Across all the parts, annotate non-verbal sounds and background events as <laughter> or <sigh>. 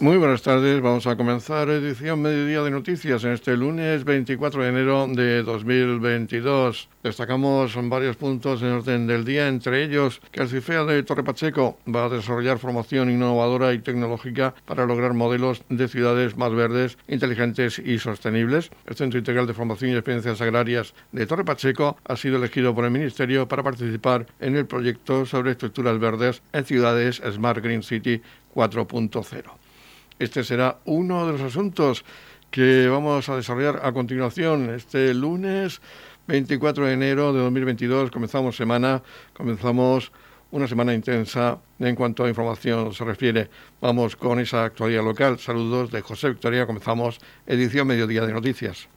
Muy buenas tardes, vamos a comenzar edición Mediodía de Noticias en este lunes 24 de enero de 2022. Destacamos varios puntos en orden del día, entre ellos que el CIFEA de Torre Pacheco va a desarrollar formación innovadora y tecnológica para lograr modelos de ciudades más verdes, inteligentes y sostenibles. El Centro Integral de Formación y Experiencias Agrarias de Torre Pacheco ha sido elegido por el Ministerio para participar en el proyecto sobre estructuras verdes en ciudades Smart Green City 4.0. Este será uno de los asuntos que vamos a desarrollar a continuación este lunes 24 de enero de 2022. Comenzamos semana, comenzamos una semana intensa en cuanto a información se refiere. Vamos con esa actualidad local. Saludos de José Victoria. Comenzamos edición Mediodía de Noticias.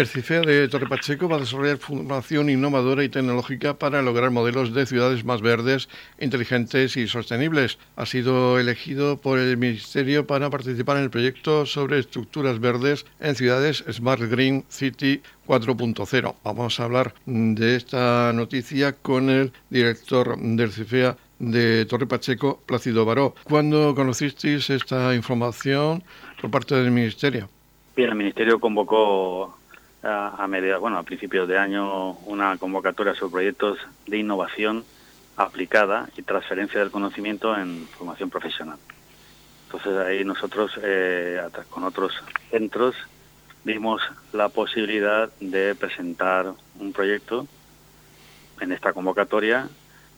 El CIFEA de Torre Pacheco va a desarrollar formación innovadora y tecnológica para lograr modelos de ciudades más verdes, inteligentes y sostenibles. Ha sido elegido por el Ministerio para participar en el proyecto sobre estructuras verdes en ciudades Smart Green City 4.0. Vamos a hablar de esta noticia con el director del CIFEA de Torre Pacheco, Plácido Baró. ¿Cuándo conocisteis esta información por parte del Ministerio? Bien, el Ministerio convocó a, a bueno, a principios de año una convocatoria sobre proyectos de innovación aplicada y transferencia del conocimiento en formación profesional. Entonces ahí nosotros eh, con otros centros vimos la posibilidad de presentar un proyecto en esta convocatoria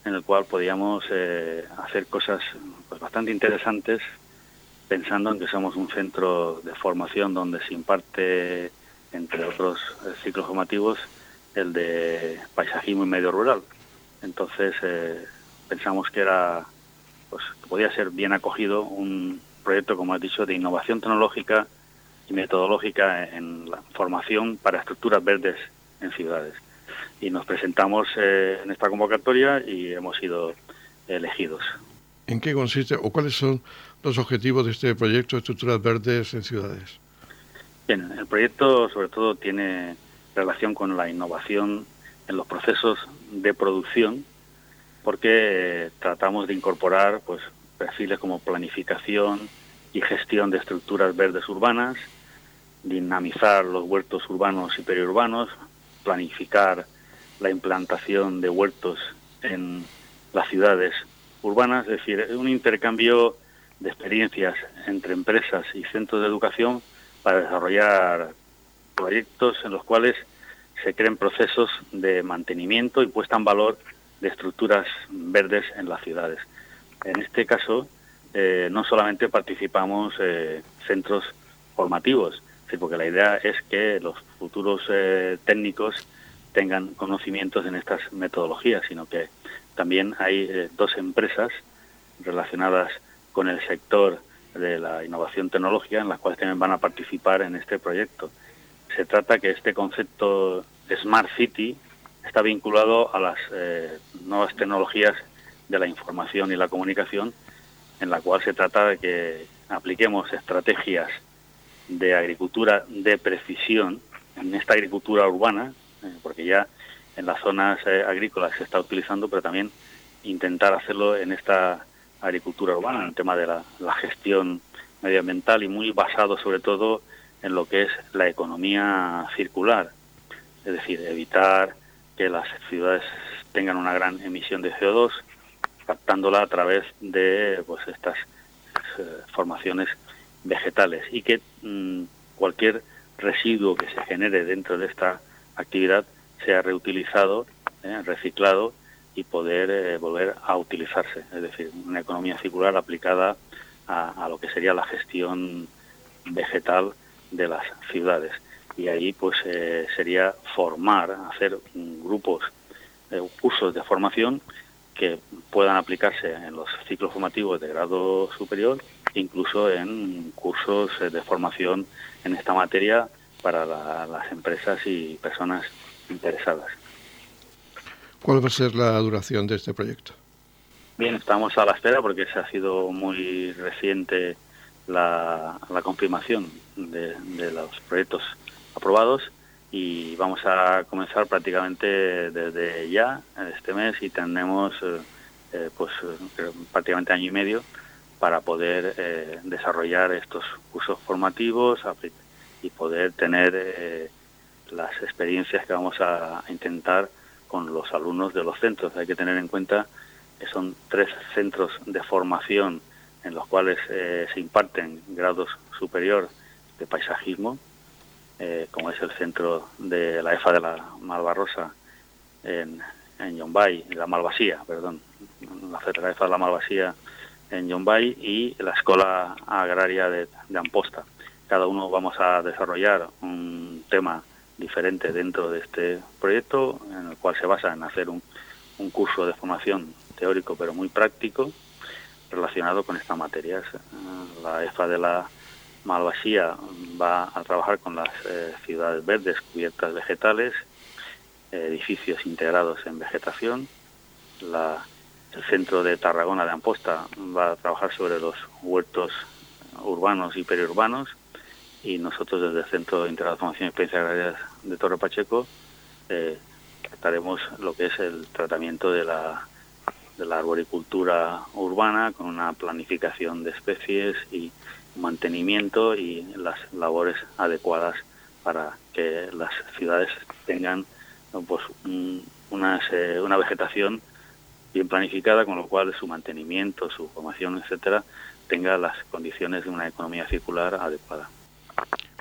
en el cual podíamos eh, hacer cosas pues, bastante interesantes pensando en que somos un centro de formación donde se imparte entre otros eh, ciclos formativos, el de paisajismo y medio rural. Entonces eh, pensamos que era, pues, podía ser bien acogido un proyecto, como has dicho, de innovación tecnológica y metodológica en la formación para estructuras verdes en ciudades. Y nos presentamos eh, en esta convocatoria y hemos sido elegidos. ¿En qué consiste o cuáles son los objetivos de este proyecto de estructuras verdes en ciudades? Bien, el proyecto sobre todo tiene relación con la innovación en los procesos de producción, porque tratamos de incorporar pues perfiles como planificación y gestión de estructuras verdes urbanas, dinamizar los huertos urbanos y periurbanos, planificar la implantación de huertos en las ciudades urbanas, es decir, un intercambio de experiencias entre empresas y centros de educación para desarrollar proyectos en los cuales se creen procesos de mantenimiento y puesta en valor de estructuras verdes en las ciudades. En este caso, eh, no solamente participamos eh, centros formativos, porque la idea es que los futuros eh, técnicos tengan conocimientos en estas metodologías, sino que también hay dos empresas relacionadas con el sector de la innovación tecnológica en las cuales también van a participar en este proyecto. Se trata que este concepto Smart City está vinculado a las eh, nuevas tecnologías de la información y la comunicación, en la cual se trata de que apliquemos estrategias de agricultura de precisión en esta agricultura urbana, eh, porque ya en las zonas eh, agrícolas se está utilizando, pero también intentar hacerlo en esta agricultura urbana, en el tema de la, gestión medioambiental y muy basado sobre todo en lo que es la economía circular, es decir, evitar que las ciudades tengan una gran emisión de CO2, captándola a través de pues estas eh, formaciones vegetales. Y que mm, cualquier residuo que se genere dentro de esta actividad sea reutilizado, eh, reciclado y poder eh, volver a utilizarse, es decir, una economía circular aplicada a, lo que sería la gestión vegetal de las ciudades. Y ahí pues eh, sería formar, hacer grupos, de cursos de formación que puedan aplicarse en los ciclos formativos de grado superior, incluso en cursos eh, de formación en esta materia para las empresas y personas interesadas. ¿Cuál va a ser la duración de este proyecto? Bien, estamos a la espera porque se ha sido muy reciente la, confirmación de, los proyectos aprobados y vamos a comenzar prácticamente desde ya, este mes, y tenemos eh, pues prácticamente año y medio para poder desarrollar estos cursos formativos y poder tener las experiencias que vamos a intentar con los alumnos de los centros. Hay que tener en cuenta que son tres centros de formación en los cuales eh, se imparten grados superior de paisajismo, eh, como es el centro de la EFA de la Malvarrosa en, en Yombay, la Malvasía, perdón, la, EFA de la Malvasía en Yombay y la Escuela Agraria de, de Amposta. Cada uno vamos a desarrollar un tema diferente dentro de este proyecto, en el cual se basa en hacer un, un curso de formación teórico pero muy práctico relacionado con estas materias. La EFA de la Malvasía va a trabajar con las eh, ciudades verdes cubiertas vegetales, edificios integrados en vegetación. El centro de Tarragona de Amposta va a trabajar sobre los huertos urbanos y periurbanos y nosotros desde el Centro de Formación y Experiencias Agrarias de Torre Pacheco eh, trataremos lo que es el tratamiento de la, de la arboricultura urbana con una planificación de especies y mantenimiento y las labores adecuadas para que las ciudades tengan pues una, una vegetación bien planificada, con lo cual su mantenimiento, su formación, etcétera, tenga las condiciones de una economía circular adecuada.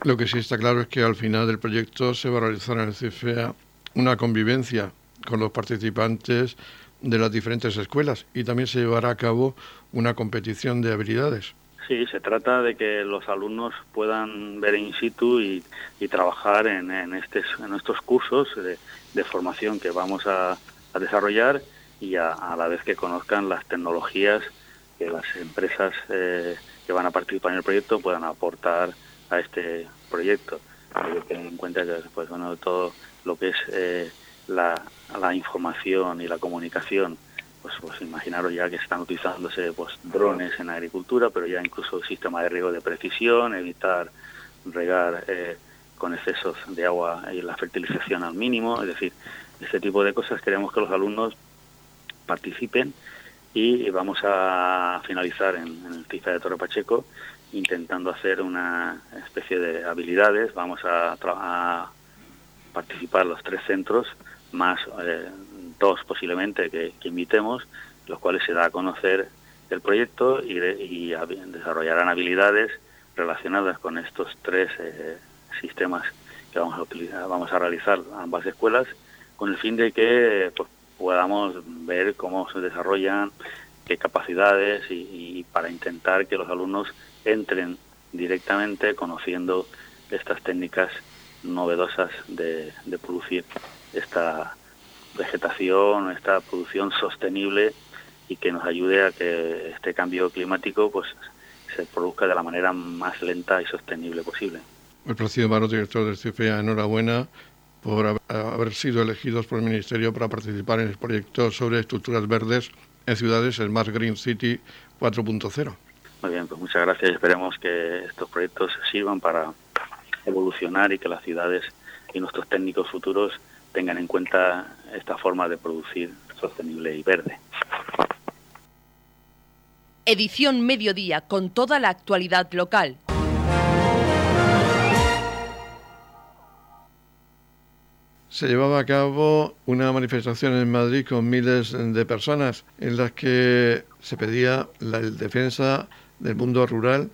Lo que sí está claro es que al final del proyecto se va a realizar en el CFA una convivencia con los participantes de las diferentes escuelas y también se llevará a cabo una competición de habilidades. Sí, se trata de que los alumnos puedan ver in situ y, trabajar en, en, estos cursos de, formación que vamos a, desarrollar y a, la vez que conozcan las tecnologías que las empresas eh, que van a participar en el proyecto puedan aportar a este proyecto. Hay que tener en cuenta que pues, bueno, todo lo que es eh, la, la, información y la comunicación, pues, pues imaginaros ya que están utilizándose pues, drones en agricultura, pero ya incluso sistema de riego de precisión, evitar regar eh, con excesos de agua y la fertilización al mínimo, es decir, este tipo de cosas queremos que los alumnos participen y vamos a finalizar en, en el TIFA de Torre Pacheco intentando hacer una especie de habilidades. Vamos a, participar los tres centros, más eh, dos posiblemente que, invitemos, los cuales se da a conocer el proyecto y, desarrollarán habilidades relacionadas con estos tres eh, sistemas que vamos a utilizar, vamos a realizar ambas escuelas, con el fin de que pues, podamos ver cómo se desarrollan, qué capacidades y para intentar que los alumnos entren directamente conociendo estas técnicas novedosas de, producir esta vegetación, esta producción sostenible y que nos ayude a que este cambio climático pues se produzca de la manera más lenta y sostenible posible. El Placido Maro, director del CFA, enhorabuena por haber sido elegidos por el Ministerio para participar en el proyecto sobre estructuras verdes en ciudades, el Smart Green City 4.0. Muy bien, pues muchas gracias y esperemos que estos proyectos sirvan para evolucionar y que las ciudades y nuestros técnicos futuros tengan en cuenta esta forma de producir sostenible y verde. Edición Mediodía con toda la actualidad local. se llevaba a cabo una manifestación en Madrid con miles de personas en las que se pedía la defensa del mundo rural,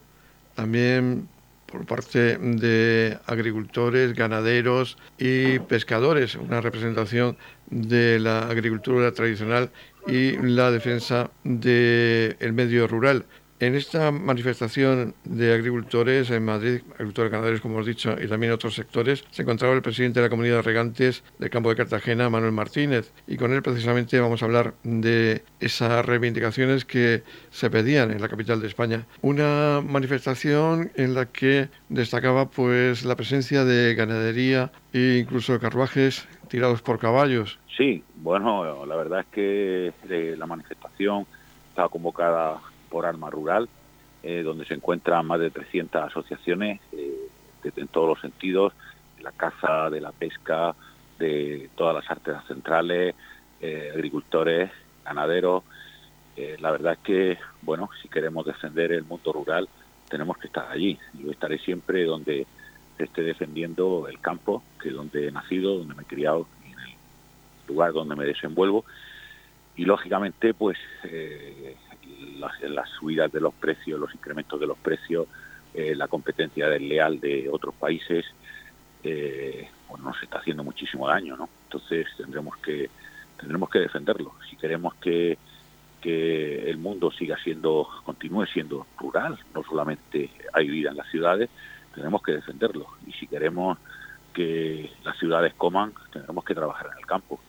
también por parte de agricultores, ganaderos y pescadores, una representación de la agricultura tradicional y la defensa del medio rural. En esta manifestación de agricultores en Madrid, agricultores ganaderos, como hemos dicho, y también otros sectores, se encontraba el presidente de la comunidad de regantes del campo de Cartagena, Manuel Martínez, y con él precisamente vamos a hablar de esas reivindicaciones que se pedían en la capital de España. Una manifestación en la que destacaba pues la presencia de ganadería e incluso carruajes tirados por caballos. Sí, bueno, la verdad es que eh, la manifestación estaba convocada por Arma Rural, eh, donde se encuentran más de 300 asociaciones eh, en todos los sentidos, de la caza, de la pesca, de todas las artes centrales, eh, agricultores, ganaderos, Eh, la verdad es que, bueno, si queremos defender el mundo rural, tenemos que estar allí. Yo estaré siempre donde esté defendiendo el campo, que es donde he nacido, donde me he criado, en el lugar donde me desenvuelvo. Y lógicamente, pues las, subidas de los precios, los incrementos de los precios, eh, la competencia desleal de otros países, eh, pues nos está haciendo muchísimo daño, ¿no? Entonces tendremos que tendremos que defenderlo. Si queremos que, que el mundo siga siendo, continúe siendo rural, no solamente hay vida en las ciudades, tenemos que defenderlo. Y si queremos que las ciudades coman, tendremos que trabajar en el campo.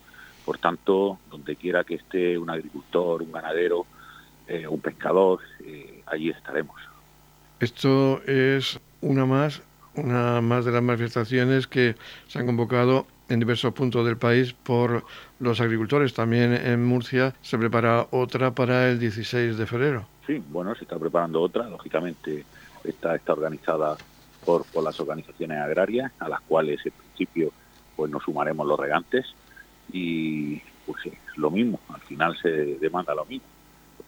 Por tanto, donde quiera que esté un agricultor, un ganadero, eh, un pescador, eh, allí estaremos. Esto es una más, una más de las manifestaciones que se han convocado en diversos puntos del país por los agricultores. También en Murcia se prepara otra para el 16 de febrero. Sí, bueno, se está preparando otra. Lógicamente, esta está organizada por, por las organizaciones agrarias, a las cuales en principio pues nos sumaremos los regantes y pues lo mismo, al final se demanda lo mismo,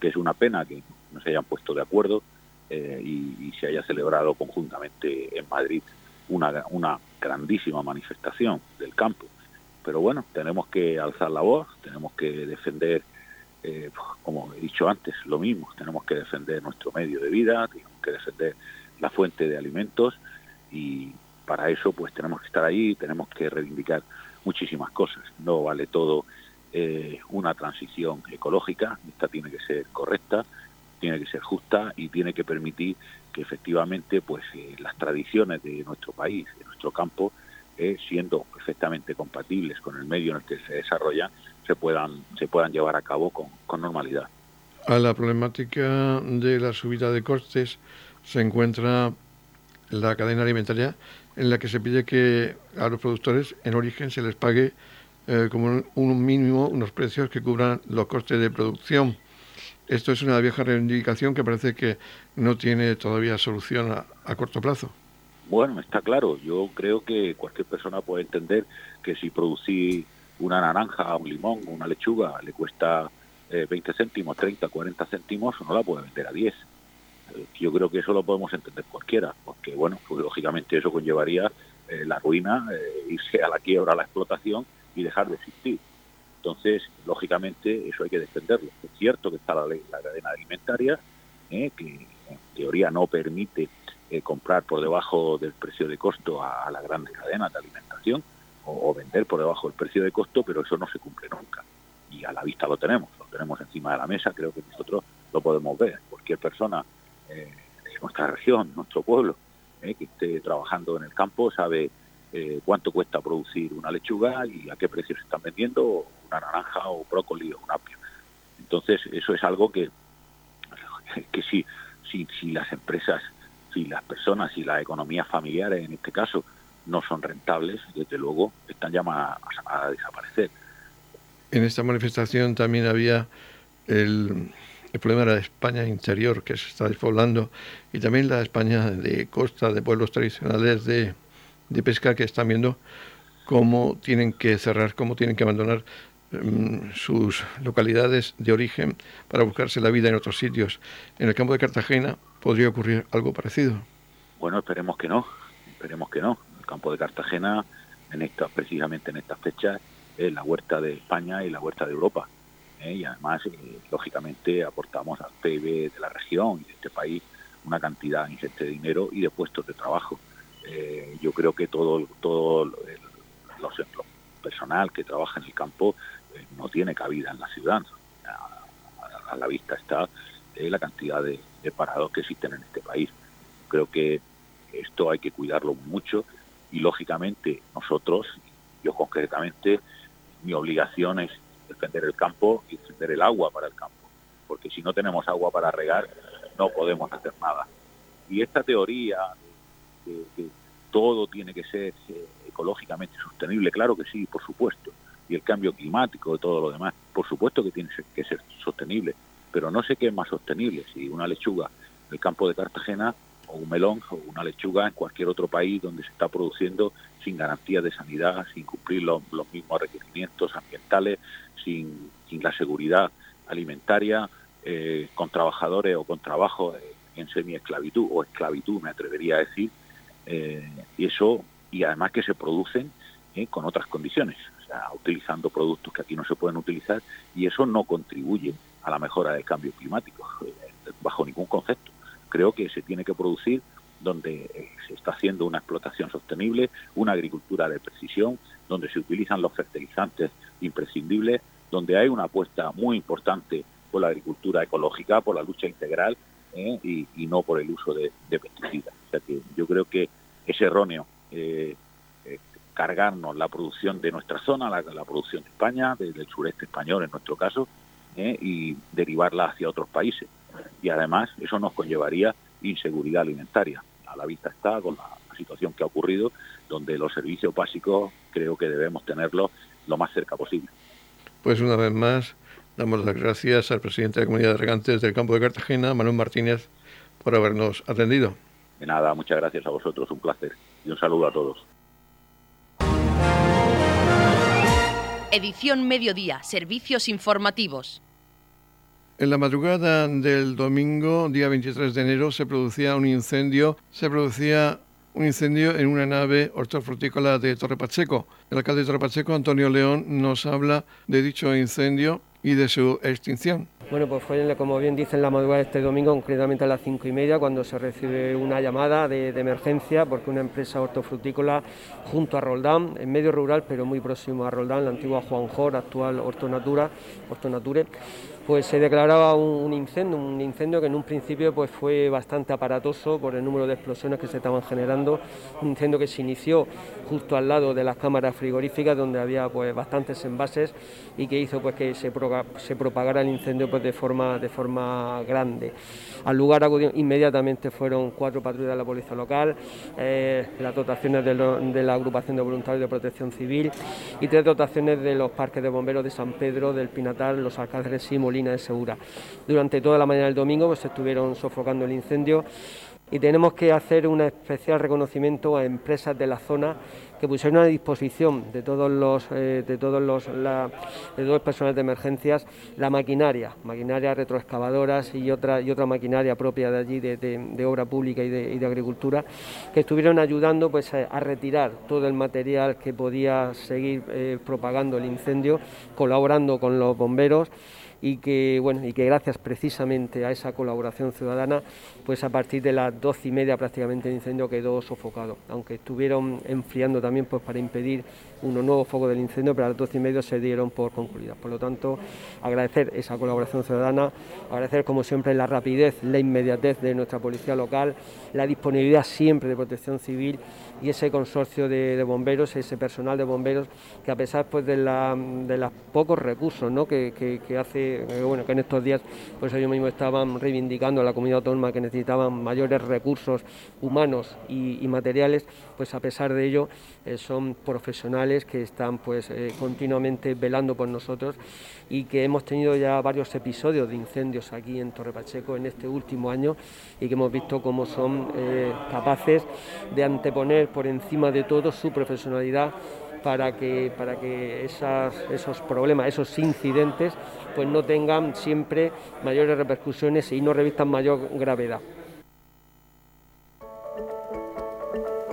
porque es una pena que no se hayan puesto de acuerdo eh, y, se haya celebrado conjuntamente en Madrid una, una grandísima manifestación del campo. Pero bueno, tenemos que alzar la voz, tenemos que defender, eh, como he dicho antes, lo mismo, tenemos que defender nuestro medio de vida, tenemos que defender la fuente de alimentos y para eso pues tenemos que estar ahí, tenemos que reivindicar muchísimas cosas. No vale todo eh, una transición ecológica, esta tiene que ser correcta, tiene que ser justa y tiene que permitir que efectivamente pues eh, las tradiciones de nuestro país, de nuestro campo, eh, siendo perfectamente compatibles con el medio en el que se desarrollan, se puedan, se puedan llevar a cabo con, con normalidad. A la problemática de la subida de costes se encuentra la cadena alimentaria en la que se pide que a los productores en origen se les pague eh, como un mínimo unos precios que cubran los costes de producción. Esto es una vieja reivindicación que parece que no tiene todavía solución a, corto plazo. Bueno, está claro. Yo creo que cualquier persona puede entender que si producir una naranja, un limón, una lechuga le cuesta 20 eh, céntimos, 30, 40 céntimos, no la puede vender a 10 yo creo que eso lo podemos entender cualquiera, porque bueno, pues lógicamente eso conllevaría eh, la ruina, eh, irse a la quiebra, a la explotación y dejar de existir. Entonces, lógicamente, eso hay que defenderlo. Es cierto que está la ley, la cadena alimentaria, eh, que en teoría no permite comprar por debajo del precio de costo a, las grandes cadenas de alimentación o, vender por debajo del precio de costo, pero eso no se cumple nunca. Y a la vista lo tenemos, lo tenemos encima de la mesa, creo que nosotros lo podemos ver. Cualquier persona eh, nuestra región, nuestro pueblo, eh, que esté trabajando en el campo, sabe eh, cuánto cuesta producir una lechuga y a qué precio se están vendiendo una naranja o brócoli o un apio. Entonces, eso es algo que, <laughs> que si, si, si las empresas, si las personas y las economías familiares, en este caso, no son rentables, desde luego están llamadas a desaparecer. En esta manifestación también había el, el problema era la España interior, que se está despoblando, y también la España de costa, de pueblos tradicionales de, pesca, que están viendo cómo tienen que cerrar, cómo tienen que abandonar mm, sus localidades de origen para buscarse la vida en otros sitios. En el campo de Cartagena podría ocurrir algo parecido. Bueno, esperemos que no, esperemos que no. El campo de Cartagena, en esta, precisamente en estas fechas, es la huerta de España y la huerta de Europa ¿eh? y además, eh, lógicamente, aportamos al PIB de la región y de este país una cantidad ingente de dinero y de puestos de trabajo. Eh, yo creo que todo, todo el, personal que trabaja en el campo no tiene cabida en la ciudad. A, la vista está la cantidad de, parados que existen en este país. Creo que esto hay que cuidarlo mucho y lógicamente nosotros, yo concretamente, mi obligación es defender el campo y defender el agua para el campo, porque si no tenemos agua para regar, no podemos hacer nada. Y esta teoría de que todo tiene que ser eh, ecológicamente sostenible, claro que sí, por supuesto, y el cambio climático y todo lo demás, por supuesto que tiene que ser sostenible, pero no sé qué es más sostenible, si una lechuga en el campo de Cartagena o un melón o una lechuga en cualquier otro país donde se está produciendo sin garantías de sanidad, sin cumplir los, mismos requerimientos ambientales, sin, sin la seguridad alimentaria, eh, con trabajadores o con trabajo en semi-esclavitud o esclavitud, me atrevería a decir, y eso, y además que se producen con otras condiciones, o sea, utilizando productos que aquí no se pueden utilizar, y eso no contribuye a la mejora del cambio climático, bajo ningún concepto. Creo que se tiene que producir donde eh, se está haciendo una explotación sostenible, una agricultura de precisión, donde se utilizan los fertilizantes imprescindibles, donde hay una apuesta muy importante por la agricultura ecológica, por la lucha integral eh, y, no por el uso de, pesticidas. O sea que yo creo que es erróneo eh, cargarnos la producción de nuestra zona, la, producción de España, del sureste español en nuestro caso, y derivarla hacia otros países. Y además eso nos conllevaría inseguridad alimentaria a la vista está con la, situación que ha ocurrido, donde los servicios básicos creo que debemos tenerlos lo más cerca posible. Pues una vez más, damos las gracias al presidente de la Comunidad de Regantes del Campo de Cartagena, Manuel Martínez, por habernos atendido. De nada, muchas gracias a vosotros, un placer y un saludo a todos. Edición Mediodía, Servicios Informativos. En la madrugada del domingo, día 23 de enero, se producía un incendio, se producía un incendio en una nave hortofrutícola de Torre Pacheco. El alcalde de Torre Pacheco, Antonio León, nos habla de dicho incendio y de su extinción. Bueno, pues fue, como bien dicen, la madrugada de este domingo, concretamente a las cinco y media, cuando se recibe una llamada de, emergencia, porque una empresa hortofrutícola junto a Roldán, en medio rural, pero muy próximo a Roldán, la antigua Juanjor, actual Hortonatura, Hortonature, pues se declaraba un, incendio, un incendio que en un principio pues fue bastante aparatoso por el número de explosiones que se estaban generando, un incendio que se inició justo al lado de las cámaras frigoríficas donde había pues bastantes envases y que hizo pues que se, se propagara el incendio pues de forma de forma grande. Al lugar inmediatamente fueron cuatro patrullas de la policía local, eh, las dotaciones de, la agrupación de voluntarios de protección civil y tres dotaciones de los parques de bomberos de San Pedro, del Pinatar, los Alcáceres y Molina de Segura. Durante toda la mañana del domingo pues, estuvieron sofocando el incendio y tenemos que hacer un especial reconocimiento a empresas de la zona que pusieron a disposición de todos los eh, de todos los de todos personal de emergencias la maquinaria, maquinaria retroexcavadoras y otra y otra maquinaria propia de allí de, obra pública y de, agricultura que estuvieron ayudando pues a, retirar todo el material que podía seguir eh, propagando el incendio, colaborando con los bomberos y que bueno y que gracias precisamente a esa colaboración ciudadana pues a partir de las doce y media prácticamente el incendio quedó sofocado. Aunque estuvieron enfriando también pues para impedir unos nuevos focos del incendio pero a las doce y media se dieron por concluidas por lo tanto agradecer esa colaboración ciudadana agradecer como siempre la rapidez la inmediatez de nuestra policía local la disponibilidad siempre de protección civil y ese consorcio de, bomberos, ese personal de bomberos que a pesar pues de, la, de los pocos recursos ¿no? que, que, hace, eh, bueno, que en estos días pues ellos mismos estaban reivindicando a la comunidad autónoma que necesitaban mayores recursos humanos y, materiales, pues a pesar de ello eh, son profesionales que están pues eh, continuamente velando por nosotros y que hemos tenido ya varios episodios de incendios aquí en Torre Pacheco en este último año y que hemos visto cómo son capaces de anteponer por encima de todo su profesionalidad para que, para que esos problemas, esos incidentes, pues no tengan siempre mayores repercusiones y no revistan mayor gravedad.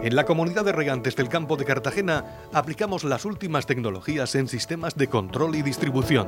En la comunidad de regantes del campo de Cartagena aplicamos las últimas tecnologías en sistemas de control y distribución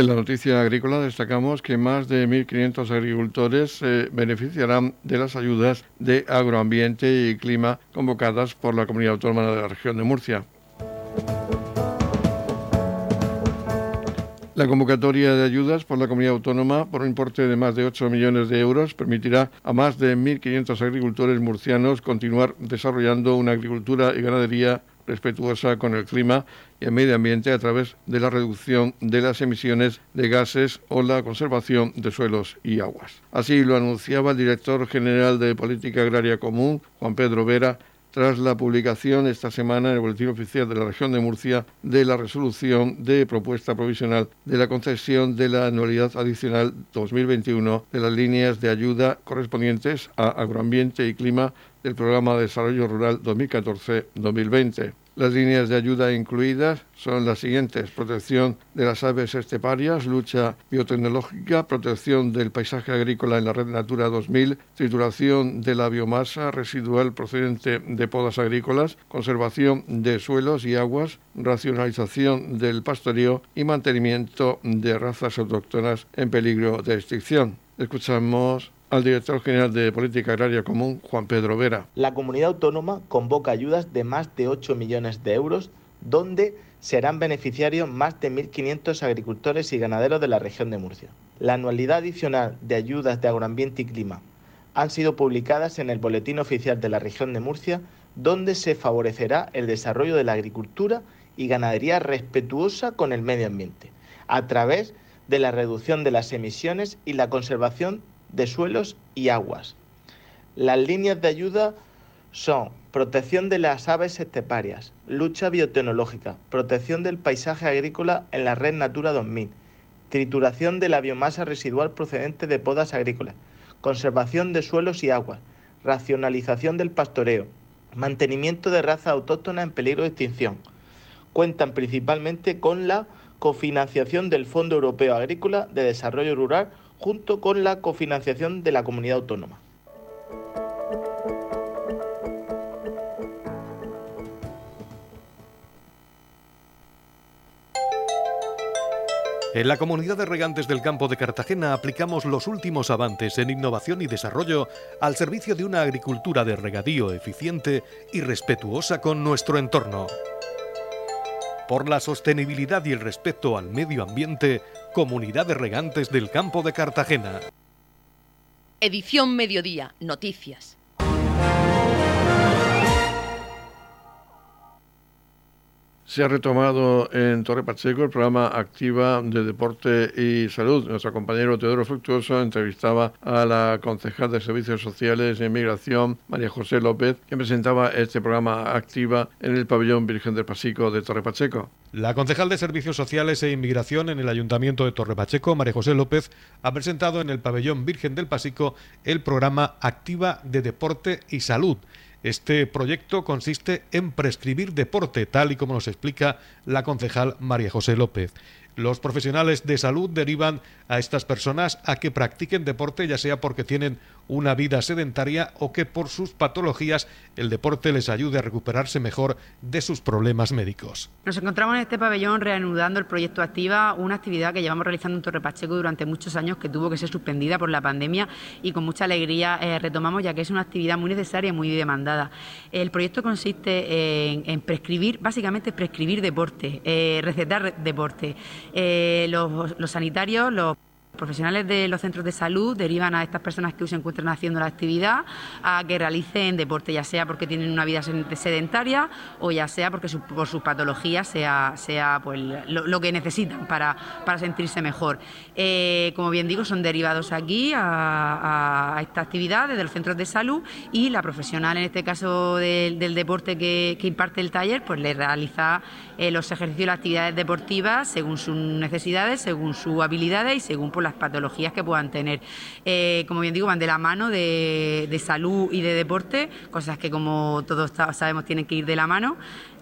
En la noticia agrícola destacamos que más de 1.500 agricultores se beneficiarán de las ayudas de agroambiente y clima convocadas por la Comunidad Autónoma de la región de Murcia. La convocatoria de ayudas por la comunidad autónoma por un importe de más de 8 millones de euros permitirá a más de 1.500 agricultores murcianos continuar desarrollando una agricultura y ganadería respetuosa con el clima y el medio ambiente a través de la reducción de las emisiones de gases o la conservación de suelos y aguas. Así lo anunciaba el director general de Política Agraria Común, Juan Pedro Vera, tras la publicación esta semana en el Boletín Oficial de la Región de Murcia de la resolución de propuesta provisional de la concesión de la anualidad adicional 2021 de las líneas de ayuda correspondientes a agroambiente y clima del Programa de Desarrollo Rural 2014-2020. Las líneas de ayuda incluidas son las siguientes. Protección de las aves esteparias, lucha biotecnológica, protección del paisaje agrícola en la red Natura 2000, trituración de la biomasa residual procedente de podas agrícolas, conservación de suelos y aguas, racionalización del pastoreo y mantenimiento de razas autóctonas en peligro de extinción. Escuchamos al director general de Política Agraria Común, Juan Pedro Vera. La comunidad autónoma convoca ayudas de más de 8 millones de euros, donde serán beneficiarios más de 1.500 agricultores y ganaderos de la región de Murcia. La anualidad adicional de ayudas de agroambiente y clima han sido publicadas en el Boletín Oficial de la región de Murcia, donde se favorecerá el desarrollo de la agricultura y ganadería respetuosa con el medio ambiente, a través de la reducción de las emisiones y la conservación de suelos y aguas. Las líneas de ayuda son protección de las aves esteparias, lucha biotecnológica, protección del paisaje agrícola en la red Natura 2000, trituración de la biomasa residual procedente de podas agrícolas, conservación de suelos y aguas, racionalización del pastoreo, mantenimiento de raza autóctona en peligro de extinción. Cuentan principalmente con la cofinanciación del Fondo Europeo Agrícola de Desarrollo Rural junto con la cofinanciación de la comunidad autónoma. En la comunidad de regantes del campo de Cartagena aplicamos los últimos avances en innovación y desarrollo al servicio de una agricultura de regadío eficiente y respetuosa con nuestro entorno. Por la sostenibilidad y el respeto al medio ambiente, Comunidad de Regantes del Campo de Cartagena. Edición Mediodía, Noticias. Se ha retomado en Torre Pacheco el programa Activa de Deporte y Salud. Nuestro compañero Teodoro Fructuoso entrevistaba a la concejal de Servicios Sociales e Inmigración, María José López, que presentaba este programa Activa en el pabellón Virgen del Pasico de Torre Pacheco. La concejal de Servicios Sociales e Inmigración en el Ayuntamiento de Torre Pacheco, María José López, ha presentado en el pabellón Virgen del Pasico el programa Activa de Deporte y Salud este proyecto consiste en prescribir deporte, tal y como nos explica la concejal María José López. Los profesionales de salud derivan a estas personas a que practiquen deporte, ya sea porque tienen una vida sedentaria o que por sus patologías el deporte les ayude a recuperarse mejor de sus problemas médicos. Nos encontramos en este pabellón reanudando el proyecto Activa, una actividad que llevamos realizando en Torre Pacheco durante muchos años que tuvo que ser suspendida por la pandemia y con mucha alegría eh, retomamos ya que es una actividad muy necesaria y muy demandada. El proyecto consiste en, prescribir, básicamente prescribir deporte, eh, recetar deporte. Eh, los sanitarios, los profesionales de los centros de salud derivan a estas personas que se encuentran haciendo la actividad a que realicen deporte, ya sea porque tienen una vida sedentaria o ya sea porque por sus patologías sea, sea pues, lo, que necesitan para, sentirse mejor. Eh, como bien digo, son derivados aquí a, esta actividad desde los centros de salud y la profesional, en este caso del, deporte que, imparte el taller, pues le realiza eh, los ejercicios y las actividades deportivas según sus necesidades, según sus habilidades y según pues, las patologías que puedan tener. Eh, como bien digo, van de la mano de, salud y de deporte, cosas que como todos sabemos tienen que ir de la mano,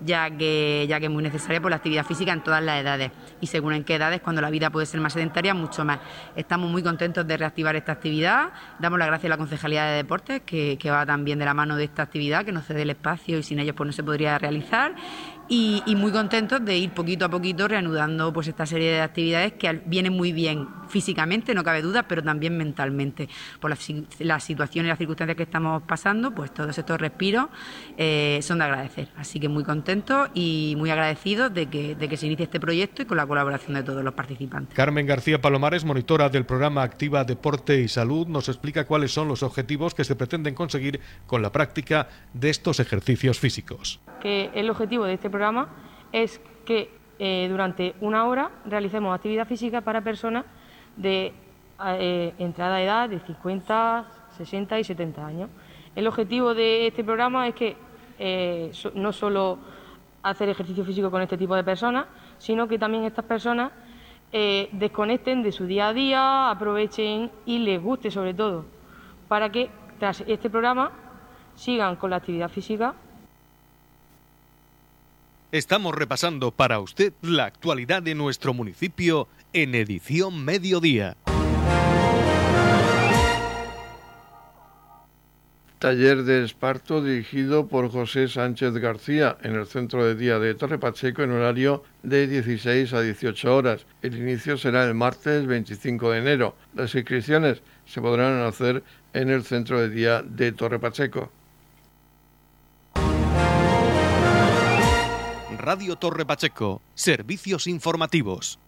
ya que, ya que es muy necesaria por la actividad física en todas las edades y según en qué edades, cuando la vida puede ser más sedentaria, mucho más. Estamos muy contentos de reactivar esta actividad, damos las gracias a la Concejalía de Deportes, que, va también de la mano de esta actividad, que nos cede el espacio y sin ellos pues no se podría realizar y, muy contentos de ir poquito a poquito reanudando pues esta serie de actividades que vienen muy bien físicamente, no cabe duda, pero también mentalmente. Por las, situaciones y las circunstancias que estamos pasando, pues todos estos respiros eh, son de agradecer. Así que muy contentos y muy agradecidos de que, de que se inicie este proyecto y con la colaboración de todos los participantes. Carmen García Palomares, monitora del programa Activa Deporte y Salud, nos explica cuáles son los objetivos que se pretenden conseguir con la práctica de estos ejercicios físicos. Que el objetivo de este es que eh, durante una hora realicemos actividad física para personas de eh, entrada edad de 50, 60 y 70 años. El objetivo de este programa es que eh, no solo hacer ejercicio físico con este tipo de personas, sino que también estas personas eh, desconecten de su día a día, aprovechen y les guste sobre todo, para que tras este programa sigan con la actividad física. Estamos repasando para usted la actualidad de nuestro municipio en edición mediodía. Taller de esparto dirigido por José Sánchez García en el centro de día de Torre Pacheco en horario de 16 a 18 horas. El inicio será el martes 25 de enero. Las inscripciones se podrán hacer en el centro de día de Torre Pacheco. Radio Torre Pacheco, servicios informativos.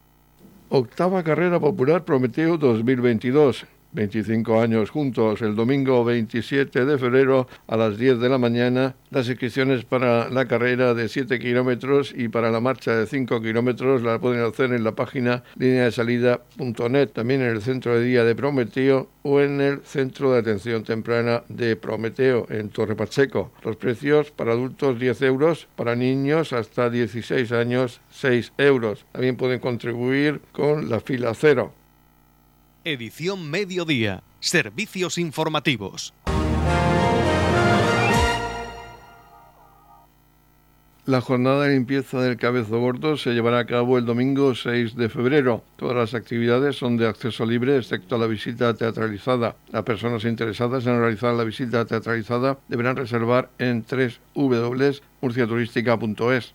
Octava Carrera Popular Prometeo 2022. 25 años juntos el domingo 27 de febrero a las 10 de la mañana. Las inscripciones para la carrera de 7 kilómetros y para la marcha de 5 kilómetros la pueden hacer en la página línea de salida.net, también en el centro de día de Prometeo o en el centro de atención temprana de Prometeo en Torre Pacheco. Los precios para adultos 10 euros, para niños hasta 16 años 6 euros. También pueden contribuir con la fila cero. Edición Mediodía. Servicios informativos. La jornada de limpieza del Cabezo Gordo se llevará a cabo el domingo 6 de febrero. Todas las actividades son de acceso libre, excepto la visita teatralizada. Las personas interesadas en realizar la visita teatralizada deberán reservar en www.murciaturística.es.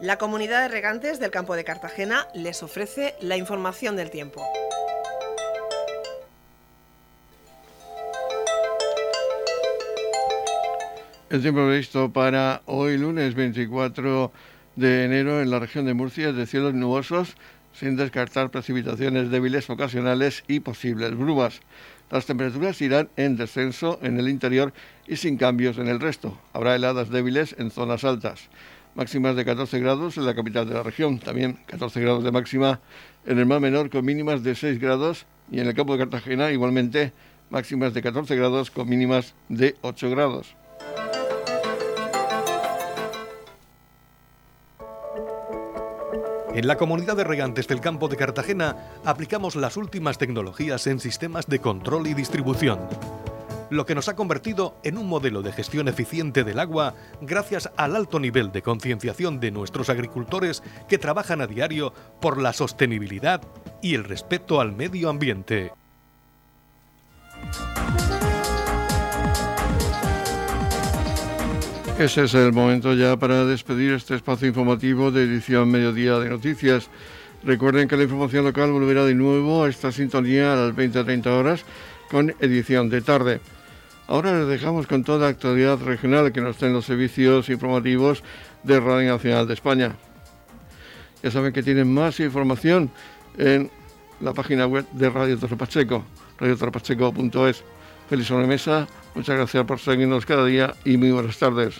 La comunidad de regantes del campo de Cartagena les ofrece la información del tiempo. El tiempo previsto para hoy lunes 24 de enero en la región de Murcia es de cielos nubosos, sin descartar precipitaciones débiles ocasionales y posibles brumas. Las temperaturas irán en descenso en el interior y sin cambios en el resto. Habrá heladas débiles en zonas altas máximas de 14 grados en la capital de la región, también 14 grados de máxima en el mar menor con mínimas de 6 grados y en el campo de Cartagena igualmente máximas de 14 grados con mínimas de 8 grados. En la comunidad de regantes del campo de Cartagena aplicamos las últimas tecnologías en sistemas de control y distribución lo que nos ha convertido en un modelo de gestión eficiente del agua gracias al alto nivel de concienciación de nuestros agricultores que trabajan a diario por la sostenibilidad y el respeto al medio ambiente. Ese es el momento ya para despedir este espacio informativo de edición Mediodía de Noticias. Recuerden que la información local volverá de nuevo a esta sintonía a las 20-30 horas con edición de tarde. Ahora les dejamos con toda la actualidad regional que nos traen los servicios informativos de Radio Nacional de España. Ya saben que tienen más información en la página web de Radio Torre Pacheco, radiotorrepacheco.es. Feliz sobremesa, muchas gracias por seguirnos cada día y muy buenas tardes.